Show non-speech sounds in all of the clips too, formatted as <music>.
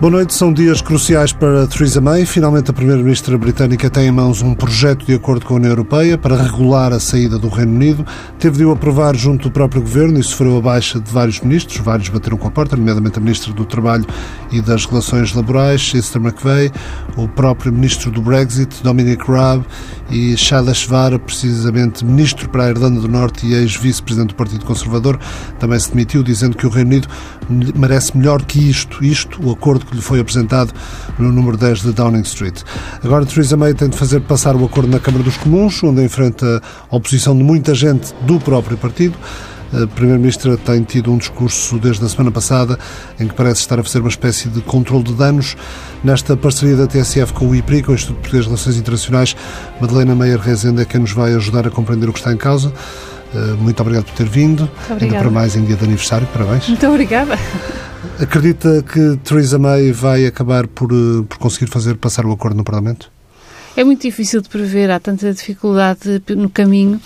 Boa noite. São dias cruciais para Theresa May. Finalmente, a Primeira-Ministra britânica tem em mãos um projeto de acordo com a União Europeia para regular a saída do Reino Unido. Teve de o aprovar junto do próprio governo e sofreu a baixa de vários ministros. Vários bateram com a porta, nomeadamente a Ministra do Trabalho e das Relações Laborais, Esther McVeigh, o próprio Ministro do Brexit, Dominic Raab, e Shada Shvara, precisamente Ministro para a Irlanda do Norte e ex-Vice-Presidente do Partido Conservador, também se demitiu, dizendo que o Reino Unido merece melhor que isto. Isto, o acordo que lhe foi apresentado no número 10 de Downing Street. Agora, Theresa May tem de fazer passar o acordo na Câmara dos Comuns, onde enfrenta a oposição de muita gente do próprio partido. A Primeira-Ministra tem tido um discurso desde a semana passada em que parece estar a fazer uma espécie de controle de danos. Nesta parceria da TSF com o IPRI, com o Instituto Português de Relações Internacionais, Madalena Meyer Rezende é quem nos vai ajudar a compreender o que está em causa. Eh, muito obrigado por ter vindo. Ainda para mais em dia de aniversário. Parabéns. Muito obrigada. Acredita que Theresa May vai acabar por, eh, por conseguir fazer passar o acordo no Parlamento? É muito difícil de prever, há tanta dificuldade no caminho.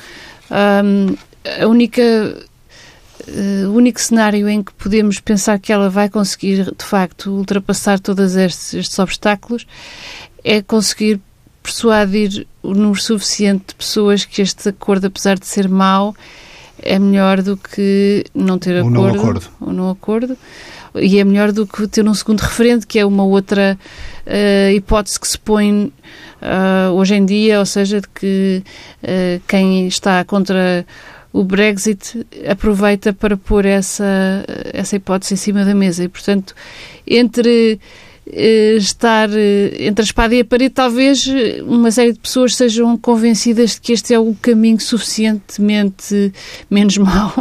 Um, a única uh, o único cenário em que podemos pensar que ela vai conseguir, de facto, ultrapassar todos estes, estes obstáculos é conseguir persuadir o número suficiente de pessoas que este acordo, apesar de ser mau, é melhor do que não ter acordo. Acordo. Ou não acordo. E é melhor do que ter um segundo referente, que é uma outra uh, hipótese que se põe uh, hoje em dia, ou seja, de que uh, quem está contra o Brexit aproveita para pôr essa, essa hipótese em cima da mesa. E, portanto, entre estar eh, entre a espada e a parede, talvez eh, uma série de pessoas sejam convencidas de que este é o caminho suficientemente menos <laughs> mau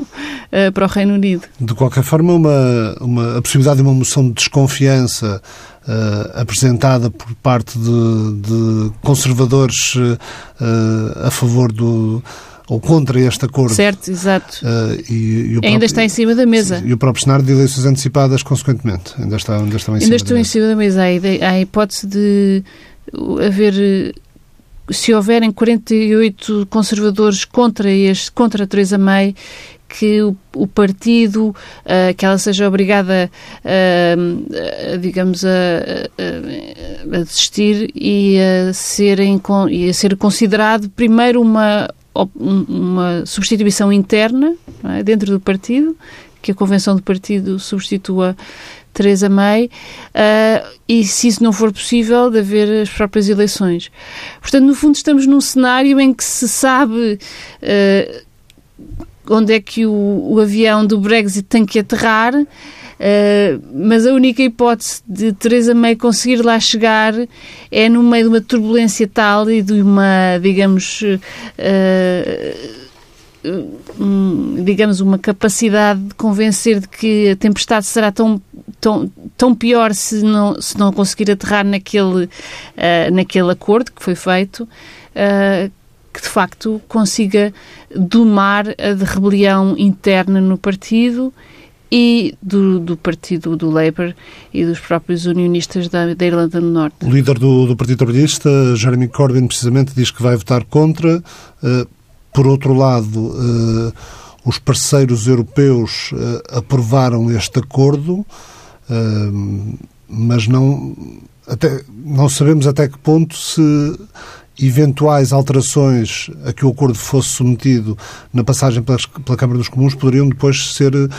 para o Reino Unido. De qualquer forma, uma, uma, a possibilidade de uma moção de desconfiança Uh, apresentada por parte de, de conservadores uh, a favor do, ou contra este acordo. Certo, exato. Uh, e, e ainda próprio, está em cima da mesa. E o próprio cenário de eleições antecipadas, consequentemente, ainda, está, ainda estão em ainda cima estão em cima da mesa. Há a hipótese de haver se houverem 48 conservadores contra este, contra a Theresa May, que o, o partido, uh, que ela seja obrigada, uh, digamos, a, a, a, desistir e a, serem, e a ser considerado primeiro uma uma substituição interna é, dentro do partido, que a convenção do partido substitua Teresa May, uh, e se isso não for possível, de haver as próprias eleições. Portanto, no fundo, estamos num cenário em que se sabe uh, onde é que o, o avião do Brexit tem que aterrar, mas a única hipótese de Teresa May conseguir lá chegar é no meio de uma turbulência tal e de uma, digamos, uh, um, digamos, uma capacidade de convencer de que a tempestade será tão, tão, tão pior se não, se não conseguir aterrar naquele, uh, naquele acordo que foi feito, que de facto consiga domar a de rebelião interna no partido e do, do partido do Labour e dos próprios unionistas da, da Irlanda do Norte. O líder do, do Partido Trabalhista, Jeremy Corbyn, precisamente diz que vai votar contra. Uh, por outro lado, uh, os parceiros europeus uh, aprovaram este acordo, mas não, até, não sabemos até que ponto se eventuais alterações a que o acordo fosse submetido na passagem pela, Câmara dos Comuns poderiam depois ser uh,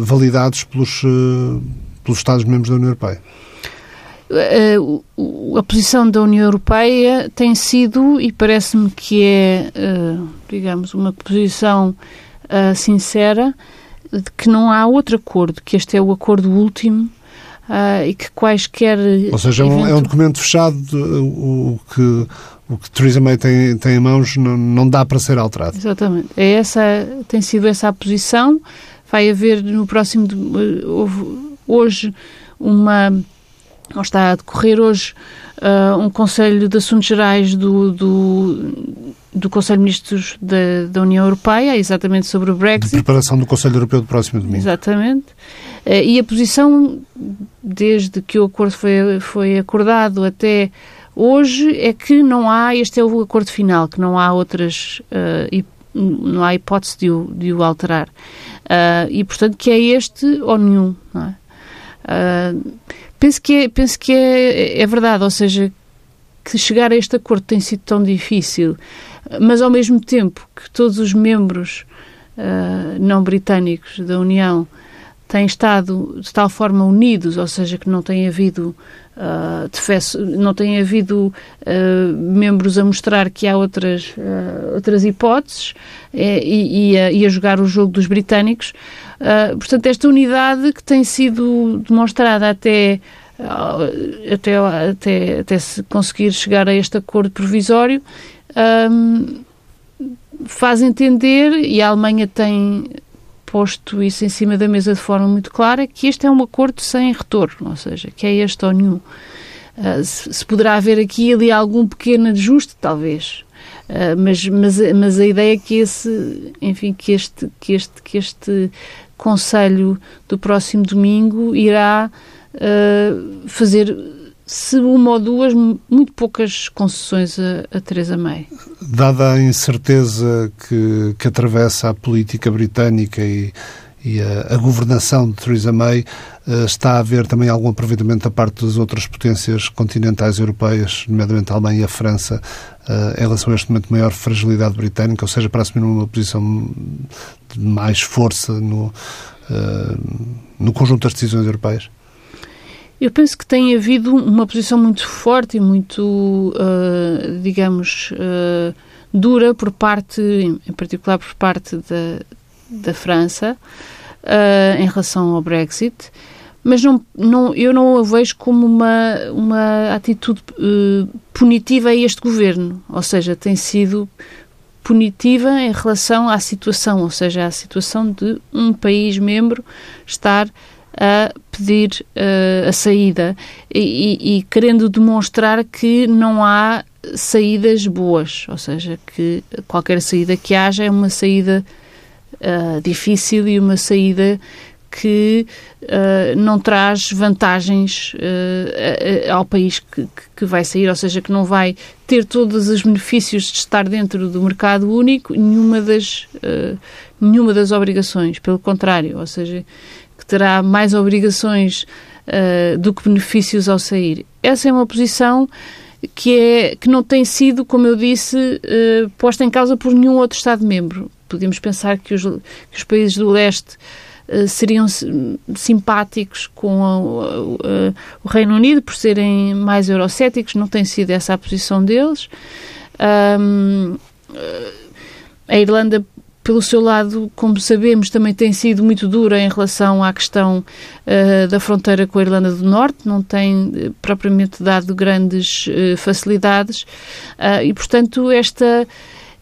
validados pelos, uh, pelos Estados-membros da União Europeia? Uh, a posição da União Europeia tem sido, e parece-me que é, digamos, uma posição sincera, de que não há outro acordo, que este é o acordo último Uh, e que quaisquer. Ou seja, é evento... é um documento fechado, o que, o que Theresa May tem, tem em mãos não, não dá para ser alterado. Exatamente. É essa, tem sido essa a posição. Vai haver no próximo. hoje uma. Ou está a decorrer hoje uh, um Conselho de Assuntos Gerais do, do, do Conselho de Ministros da, da União Europeia, exatamente sobre o Brexit. De preparação do Conselho Europeu do próximo domingo. Exatamente. Uh, e a posição, desde que o acordo foi, foi acordado até hoje, é que não há, este é o acordo final, que não há outras, uh, não há hipótese de o, de o alterar. Uh, e, portanto, que é este ou nenhum. É? Penso que, é, penso que é, é verdade, ou seja, que chegar a este acordo tem sido tão difícil, mas ao mesmo tempo que todos os membros uh, não britânicos da União têm estado de tal forma unidos, ou seja, que não tem havido uh, defeso, não tem havido uh, membros a mostrar que há outras, uh, outras hipóteses e, e, a, e, a, jogar o jogo dos britânicos. portanto, esta unidade que tem sido demonstrada até até, até, até se conseguir chegar a este acordo provisório, um, faz entender, e a Alemanha tem posto isso em cima da mesa de forma muito clara, que este é um acordo sem retorno, ou seja, que é este ou nenhum. Uh, se, se, poderá haver aqui e ali algum pequeno ajuste, talvez. Uh, mas, mas, mas a ideia é que esse, enfim, que este, que este, que este Conselho do próximo domingo irá uh, fazer se uma ou duas, muito poucas concessões a, a Teresa May. Dada a incerteza que, que atravessa a política britânica e, e a, a, governação de Theresa May, uh, está a haver também algum aproveitamento da parte das outras potências continentais europeias, nomeadamente a Alemanha e a França, uh, em relação a este momento de maior fragilidade britânica, ou seja, para assumir uma posição de mais força no, uh, no conjunto das decisões europeias? Eu penso que tem havido uma posição muito forte e muito, uh, digamos, uh, dura por parte, em particular por parte da, da França, uh, em relação ao Brexit, mas não, não, eu não a vejo como uma, uma atitude punitiva a este governo, ou seja, tem sido punitiva em relação à situação, ou seja, à situação de um país membro estar a pedir uh, a saída. E, e, e, querendo demonstrar que não há saídas boas, ou seja, que qualquer saída que haja é uma saída uh, difícil e uma saída que uh, não traz vantagens uh, ao país que, que, vai sair, ou seja, que não vai ter todos os benefícios de estar dentro do mercado único, nenhuma das, nenhuma das obrigações, pelo contrário, ou seja, terá mais obrigações uh, do que benefícios ao sair. Essa é uma posição que, é, que não tem sido, como eu disse, uh, posta em causa por nenhum outro Estado-membro. Podemos pensar que os, que os países do leste uh, seriam simpáticos com o Reino Unido por serem mais eurocéticos, não tem sido essa a posição deles. Um, a Irlanda pelo seu lado, como sabemos, também tem sido muito dura em relação à questão uh, da fronteira com a Irlanda do Norte, não tem uh, propriamente dado grandes uh, facilidades e, portanto, esta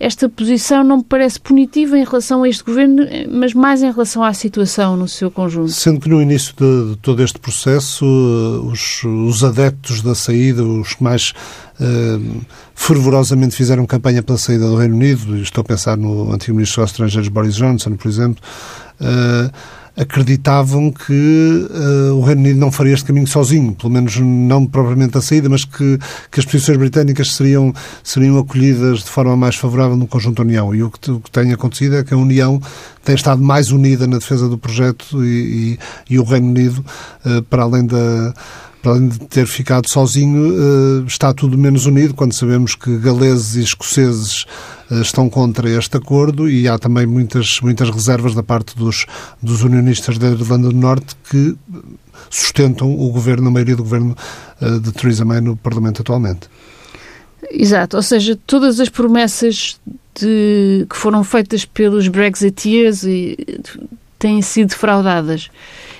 esta posição não me parece punitiva em relação a este governo, mas mais em relação à situação no seu conjunto. Sendo que no início de, de todo este processo, eh, os, os, adeptos da saída, os que mais uh, fervorosamente fizeram campanha pela saída do Reino Unido, estou a pensar no antigo ministro dos Estrangeiros Boris Johnson, por exemplo, uh, acreditavam que uh, o Reino Unido não faria este caminho sozinho, pelo menos não propriamente a saída, mas que, que as posições britânicas seriam, seriam acolhidas de forma mais favorável no conjunto da União. E o que, o que tem acontecido é que a União tem estado mais unida na defesa do projeto e, e, e o Reino Unido, uh, para além da para além de ter ficado sozinho, eh, está tudo menos unido, quando sabemos que galeses e escoceses estão contra este acordo e há também muitas, muitas reservas da parte dos, dos unionistas da Irlanda do Norte que sustentam o governo, a maioria do governo eh, de Theresa May no Parlamento atualmente. Exato, ou seja, todas as promessas de, que foram feitas pelos Brexiteers e, têm sido fraudadas.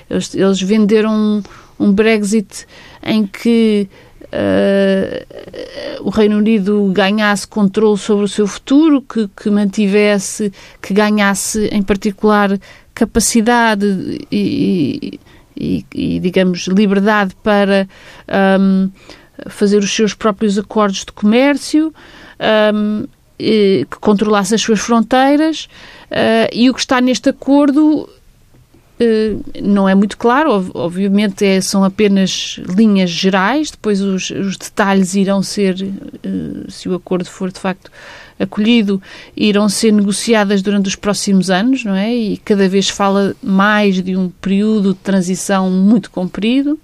Eles, eles venderam um Brexit em que uh, o Reino Unido ganhasse controle sobre o seu futuro, que, que mantivesse, que ganhasse em particular capacidade e, e, e digamos, liberdade para um, fazer os seus próprios acordos de comércio, um, que controlasse as suas fronteiras, uh, e o que está neste acordo não é muito claro, obviamente é, são apenas linhas gerais, depois os, os detalhes irão ser, eh, se o acordo for de facto acolhido, irão ser negociadas durante os próximos anos, não é? E cada vez fala mais de um período de transição muito comprido.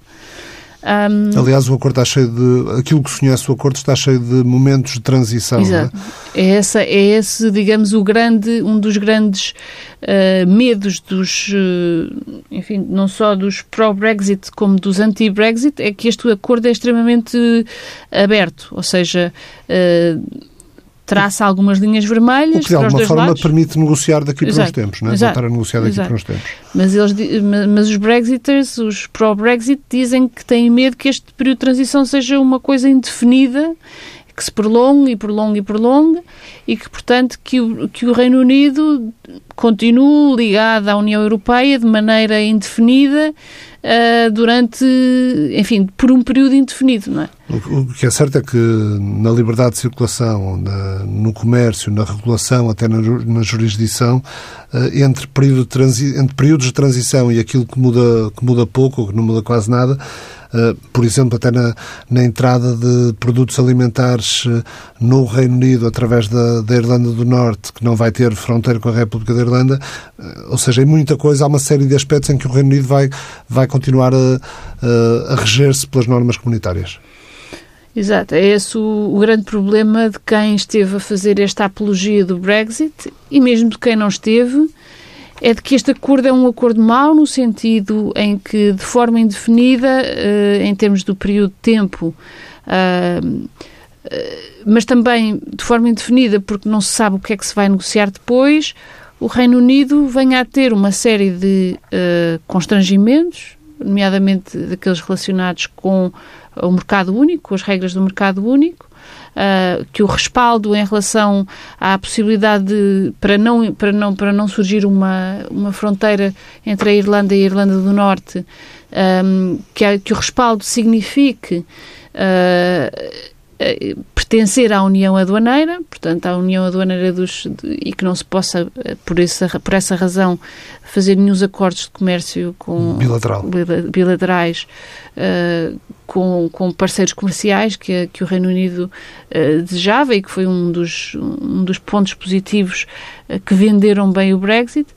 Um, Aliás, o acordo está cheio de. Aquilo que se conhece o acordo está cheio de momentos de transição. Exato. É? é? essa, é esse, digamos, o grande, um dos grandes uh, medos dos, uh, enfim, não só dos pró-Brexit como dos anti-Brexit, é que este acordo é extremamente aberto, ou seja, uh, traça algumas linhas vermelhas. O que de alguma forma lados. permite negociar daqui para uns tempos, não é? Exato. Voltar a negociar daqui Exato. para uns tempos. Mas, eles, mas os Brexiters, os pró-Brexit, dizem que têm medo que este período de transição seja uma coisa indefinida que se prolongue e prolongue e prolongue e que, portanto, que o, que o Reino Unido continue ligado à União Europeia de maneira indefinida uh, durante, enfim, por um período indefinido, não é? O, que é certo é que na liberdade de circulação, na, no comércio, na regulação, até na, na jurisdição, uh, entre, período de transi, entre períodos de transição e aquilo que muda, que muda pouco, ou que não muda quase nada, por exemplo, até na, na, entrada de produtos alimentares uh, no Reino Unido através da, da, Irlanda do Norte, que não vai ter fronteira com a República da Irlanda, uh, ou seja, em muita coisa há uma série de aspectos em que o Reino Unido vai, vai continuar a, a reger-se pelas normas comunitárias. Exato, é esse o, o, grande problema de quem esteve a fazer esta apologia do Brexit e mesmo de quem não esteve, é de que este acordo é um acordo mau no sentido em que, de forma indefinida, uh, em termos do período de tempo, uh, mas também de forma indefinida porque não se sabe o que é que se vai negociar depois, o Reino Unido venha a ter uma série de constrangimentos, nomeadamente daqueles relacionados com o mercado único, com as regras do mercado único, uh, que o respaldo em relação à possibilidade de, para não para não para não surgir uma uma fronteira entre a Irlanda e a Irlanda do Norte, um, que, que o respaldo signifique uh, pertencer à União Aduaneira, portanto, à União Aduaneira dos, de, e que não se possa, eh, por essa, por essa razão, fazer nenhum acordos de comércio com, Bilateral. bilaterais uh, com, com parceiros comerciais que, que o Reino Unido uh, desejava e que foi um dos, um dos pontos positivos uh, que venderam bem o Brexit.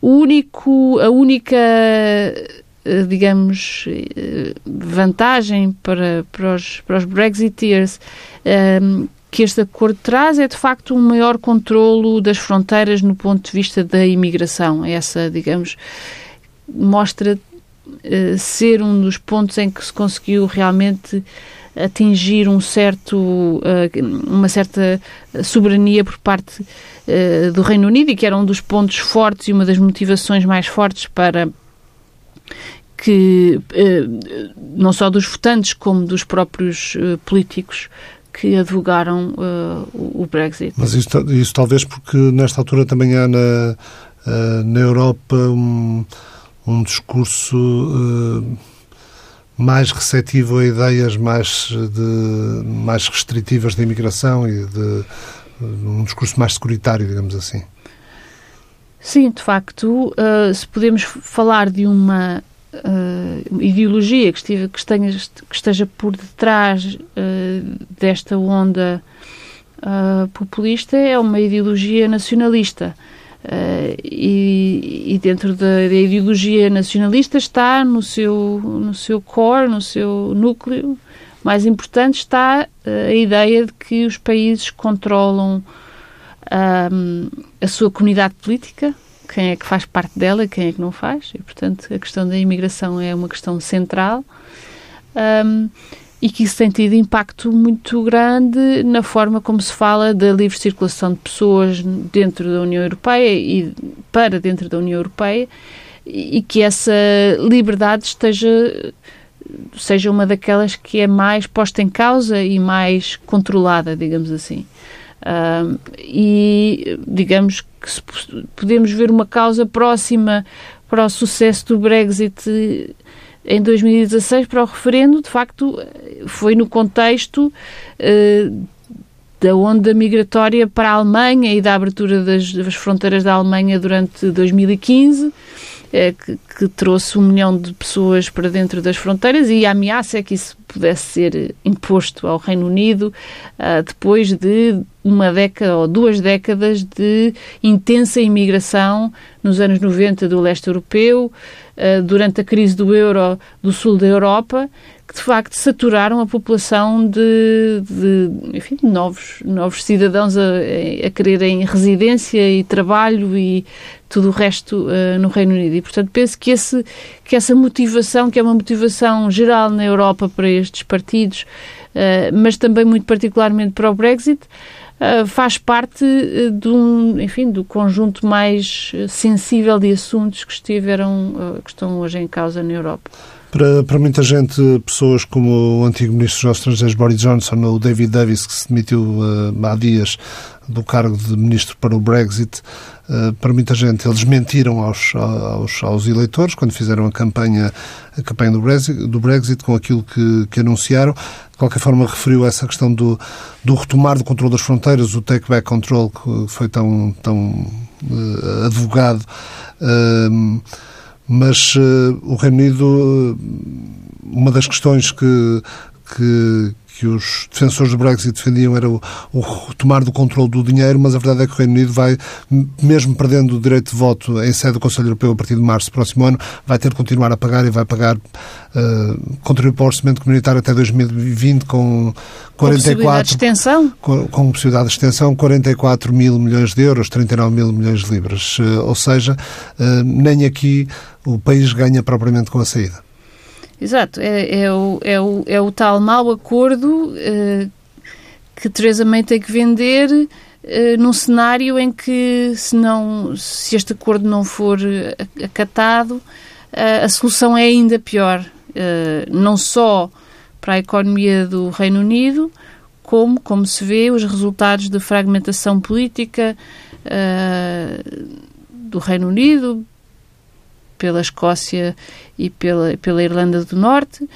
O único, a única eh, digamos, eh, vantagem para, para, os, para os Brexiteers um, ehm, que este acordo traz é, de facto, um maior controlo das fronteiras no ponto de vista da imigração. Essa, digamos, mostra uh, ser um dos pontos em que se conseguiu realmente atingir um certo, uh, uma certa soberania por parte uh, do Reino Unido e que era um dos pontos fortes e uma das motivações mais fortes para que eh, não só dos votantes como dos próprios eh, políticos que advogaram uh, o Brexit. Mas isso, isso, talvez porque nesta altura também há na, na Europa um, um discurso mais receptivo a ideias mais, de, mais restritivas de imigração e de um discurso mais securitário, digamos assim. Sim, de facto, se podemos falar de uma uh, ideologia que, que, esteja, que esteja por detrás uh, desta onda uh, populista é uma ideologia nacionalista. E, e, dentro da, da, ideologia nacionalista está no seu, no seu core, no seu núcleo mais importante, está a ideia de que os países controlam a sua comunidade política, quem é que faz parte dela e quem é que não faz. E, portanto, a questão da imigração é uma questão central um, e que isso tem tido impacto muito grande na forma como se fala da livre circulação de pessoas dentro da União Europeia e para dentro da União Europeia e que essa liberdade esteja seja uma daquelas que é mais posta em causa e mais controlada, digamos assim. Uh, e digamos que se podemos ver uma causa próxima para o sucesso do Brexit em 2016 para o referendo, de facto, foi no contexto uh, da onda migratória para a Alemanha e da abertura das, das fronteiras da Alemanha durante 2015 é, que, que, trouxe um milhão de pessoas para dentro das fronteiras e a ameaça é que isso pudesse ser imposto ao Reino Unido uh, depois de uma década ou duas décadas de intensa imigração nos anos 90 do leste europeu, uh, durante a crise do euro do sul da Europa, que de facto saturaram a população de, de enfim, de novos, novos cidadãos a, a quererem residência e trabalho e tudo o resto uh, no Reino Unido. E, portanto, penso que, esse, que essa motivação, que é uma motivação geral na Europa para estes partidos, uh, mas também muito particularmente para o Brexit, uh, faz parte de um, enfim, do conjunto mais sensível de assuntos que estiveram, que estão hoje em causa na Europa. Para, para muita gente, pessoas como o antigo Ministro dos Estrangeiros Boris Johnson ou o David Davis, que se demitiu uh, há dias do cargo de Ministro para o Brexit, uh, para muita gente eles mentiram aos, aos, aos, eleitores quando fizeram a campanha, a campanha do, Brexit, do Brexit com aquilo que, que anunciaram. De qualquer forma, referiu essa questão do, do retomar do controle das fronteiras, o take back control, que foi tão, tão uh, advogado mas uh, o Reino Unido, uma das questões que, que, que os defensores do Brexit defendiam era o, o retomar do controle do dinheiro, mas a verdade é que o Reino Unido vai, mesmo perdendo o direito de voto em sede do Conselho Europeu a partir de março do próximo ano, vai ter que continuar a pagar e vai pagar uh, contribuir para o orçamento comunitário até 2020 com 44... Com possibilidade de extensão? Com, com possibilidade de extensão, 44 mil milhões de euros, 39 mil milhões de libras. Uh, ou seja, uh, nem aqui o país ganha propriamente com a saída. Exato, é, é, o, é, o, é o tal mau acordo uh, que Teresa May tem que vender uh, num cenário em que, se, não, se este acordo não for acatado, uh, a solução é ainda pior. não só para a economia do Reino Unido, como, como se vê, os resultados da fragmentação política do Reino Unido, pela Escócia e pela, pela Irlanda do Norte, uh,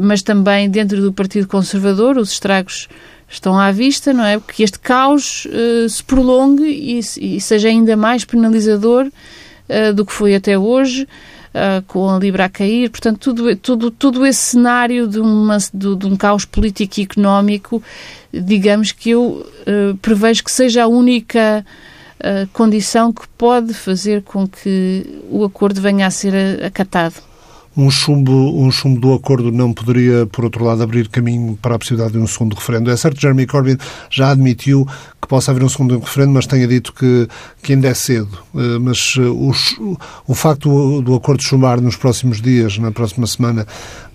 mas também dentro do Partido Conservador os estragos estão à vista, não é? Que este caos uh, se prolongue e, e, seja ainda mais penalizador uh, do que foi até hoje, com a Libra a cair. Portanto, tudo, tudo, todo esse cenário de, uma, de, de um caos político e económico, digamos que eu prevejo que seja a única condição que pode fazer com que o acordo venha a ser acatado. Um chumbo, um chumbo do acordo não poderia, por outro lado, abrir caminho para a possibilidade de um segundo referendo. É certo que Jeremy Corbyn já admitiu que possa haver um segundo referendo, mas tenha dito que, que ainda é cedo. Eh, mas eh, o, o facto do, do acordo chumbar nos próximos dias, na próxima semana,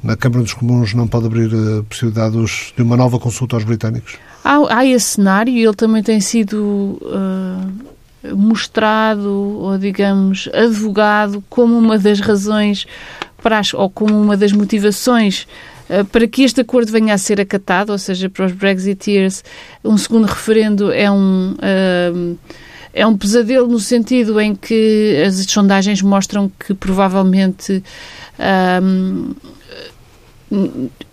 na Câmara dos Comuns, não pode abrir a possibilidade de uma nova consulta aos britânicos? Há, há esse cenário e ele também tem sido. Uh mostrado ou, digamos, advogado como uma das razões para as, ou como uma das motivações uh, para que este acordo venha a ser acatado, ou seja, para os Brexiteers, um segundo referendo é um. Uh, é um pesadelo no sentido em que as sondagens mostram que provavelmente um,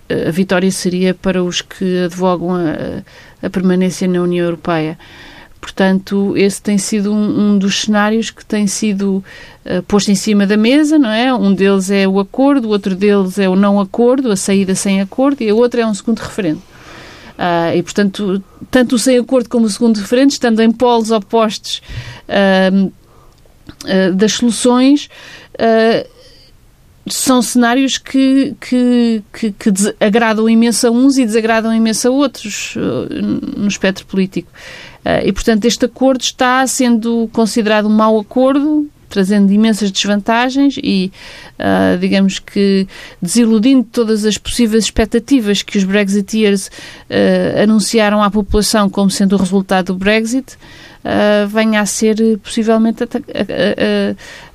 a vitória seria para os que advogam a, a permanência na União Europeia. Portanto, esse tem sido um, um dos cenários que tem sido uh, posto em cima da mesa, não é? Um deles é o acordo, o outro deles é o não acordo, a saída sem acordo, e a outra é um segundo referendo. Uh, e, portanto, tanto o sem acordo como o segundo referendo, estando em polos opostos uh, das soluções, são cenários que, que, que, que agradam imenso a uns e desagradam imenso a outros no espectro político. Eh, e, portanto, este acordo está sendo considerado um mau acordo, trazendo imensas desvantagens e, uh, digamos que, desiludindo todas as possíveis expectativas que os Brexiteers uh, anunciaram à população como sendo o resultado do Brexit uh, venha a ser eh, possivelmente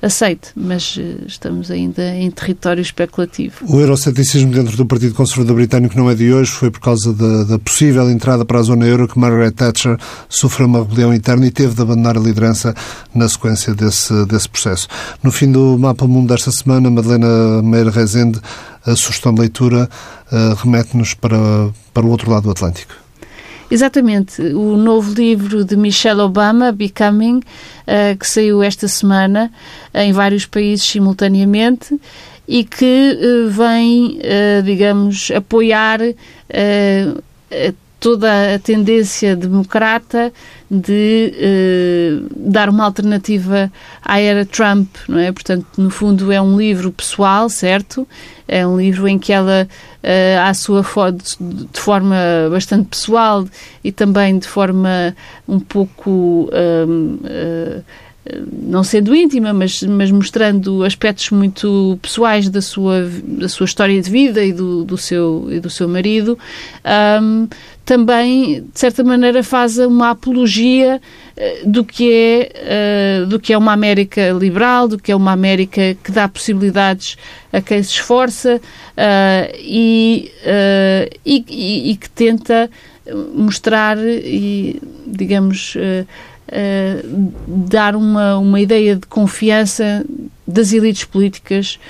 aceite, mas uh, estamos ainda em território especulativo. O euroceticismo dentro do Partido Conservador Britânico não é de hoje, foi por causa da, da possível entrada para a zona euro que Margaret Thatcher sofreu uma rebelião interna e teve de abandonar a liderança na sequência desse, desse processo. No fim do Mapa Mundo desta semana, Madalena Meira Rezende, a sugestão de leitura uh, remete-nos para, para o outro lado do Atlântico. Exatamente. O novo livro de Michelle Obama, Becoming, uh, que saiu esta semana em vários países simultaneamente e que uh, vem, uh, digamos, apoiar toda a tendência democrata de uh, dar uma alternativa à era Trump, não é? Portanto, no fundo é um livro pessoal, certo? É um livro em que ela, uh, à sua de, forma bastante pessoal e também de forma um pouco uh, não sendo íntima, mas, mas mostrando aspectos muito pessoais da sua, da sua história de vida e do, do, seu, e do seu marido, um, também, de certa maneira, faz uma apologia uh, do que, é, uh, do que é uma América liberal, do que é uma América que dá possibilidades a quem se esforça uh, e, e, e, que tenta mostrar e, digamos, dar uma, uma ideia de confiança das elites políticas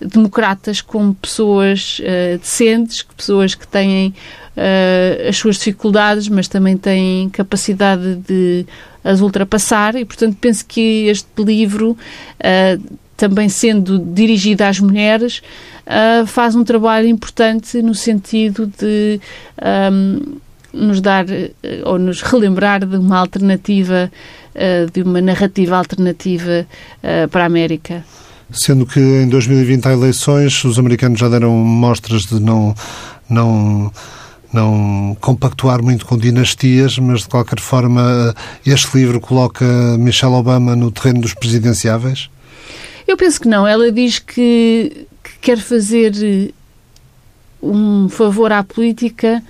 democratas como pessoas decentes, pessoas que têm uh, as suas dificuldades, mas também têm capacidade de as ultrapassar e, portanto, penso que este livro, uh, também sendo dirigido às mulheres, faz um trabalho importante no sentido de um, nos dar ou nos relembrar de uma alternativa, de uma narrativa alternativa para a América. Sendo que em 2020 há eleições, os americanos já deram mostras de não, não, não compactuar muito com dinastias, mas de qualquer forma este livro coloca Michelle Obama no terreno dos presidenciáveis? Eu penso que não. Ela diz que, que quer fazer um favor à política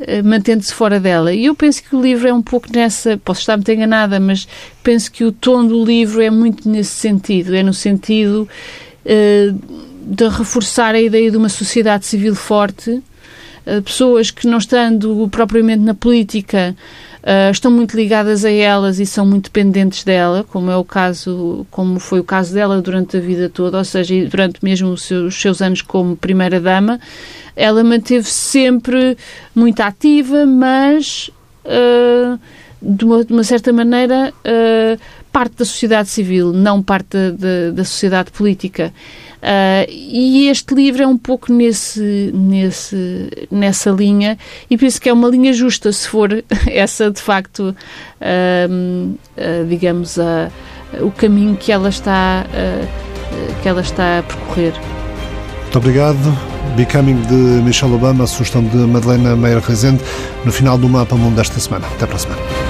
eh, mantendo-se fora dela. E eu penso que o livro é um pouco nessa, posso estar muito enganada, mas penso que o tom do livro é muito nesse sentido, é no sentido uh, de reforçar a ideia de uma sociedade civil forte, pessoas que não estando propriamente na política uh, estão muito ligadas a elas e são muito dependentes dela, como é o caso, como foi o caso dela durante a vida toda, ou seja, durante mesmo os seus, os seus anos como primeira dama, ela manteve-se sempre muito ativa, mas uh, de, uma, de, uma, certa maneira uh, parte da sociedade civil, não parte da, da sociedade política. Uh, e este livro é um pouco nesse, nesse, nessa linha e penso que é uma linha justa se for <laughs> essa de facto, uh, uh, digamos, o caminho que ela está que ela está a percorrer. Muito obrigado. Becoming de Michelle Obama, a sugestão de Madalena Meira Rezende, no final do Mapa Mundo desta semana. Até para a semana.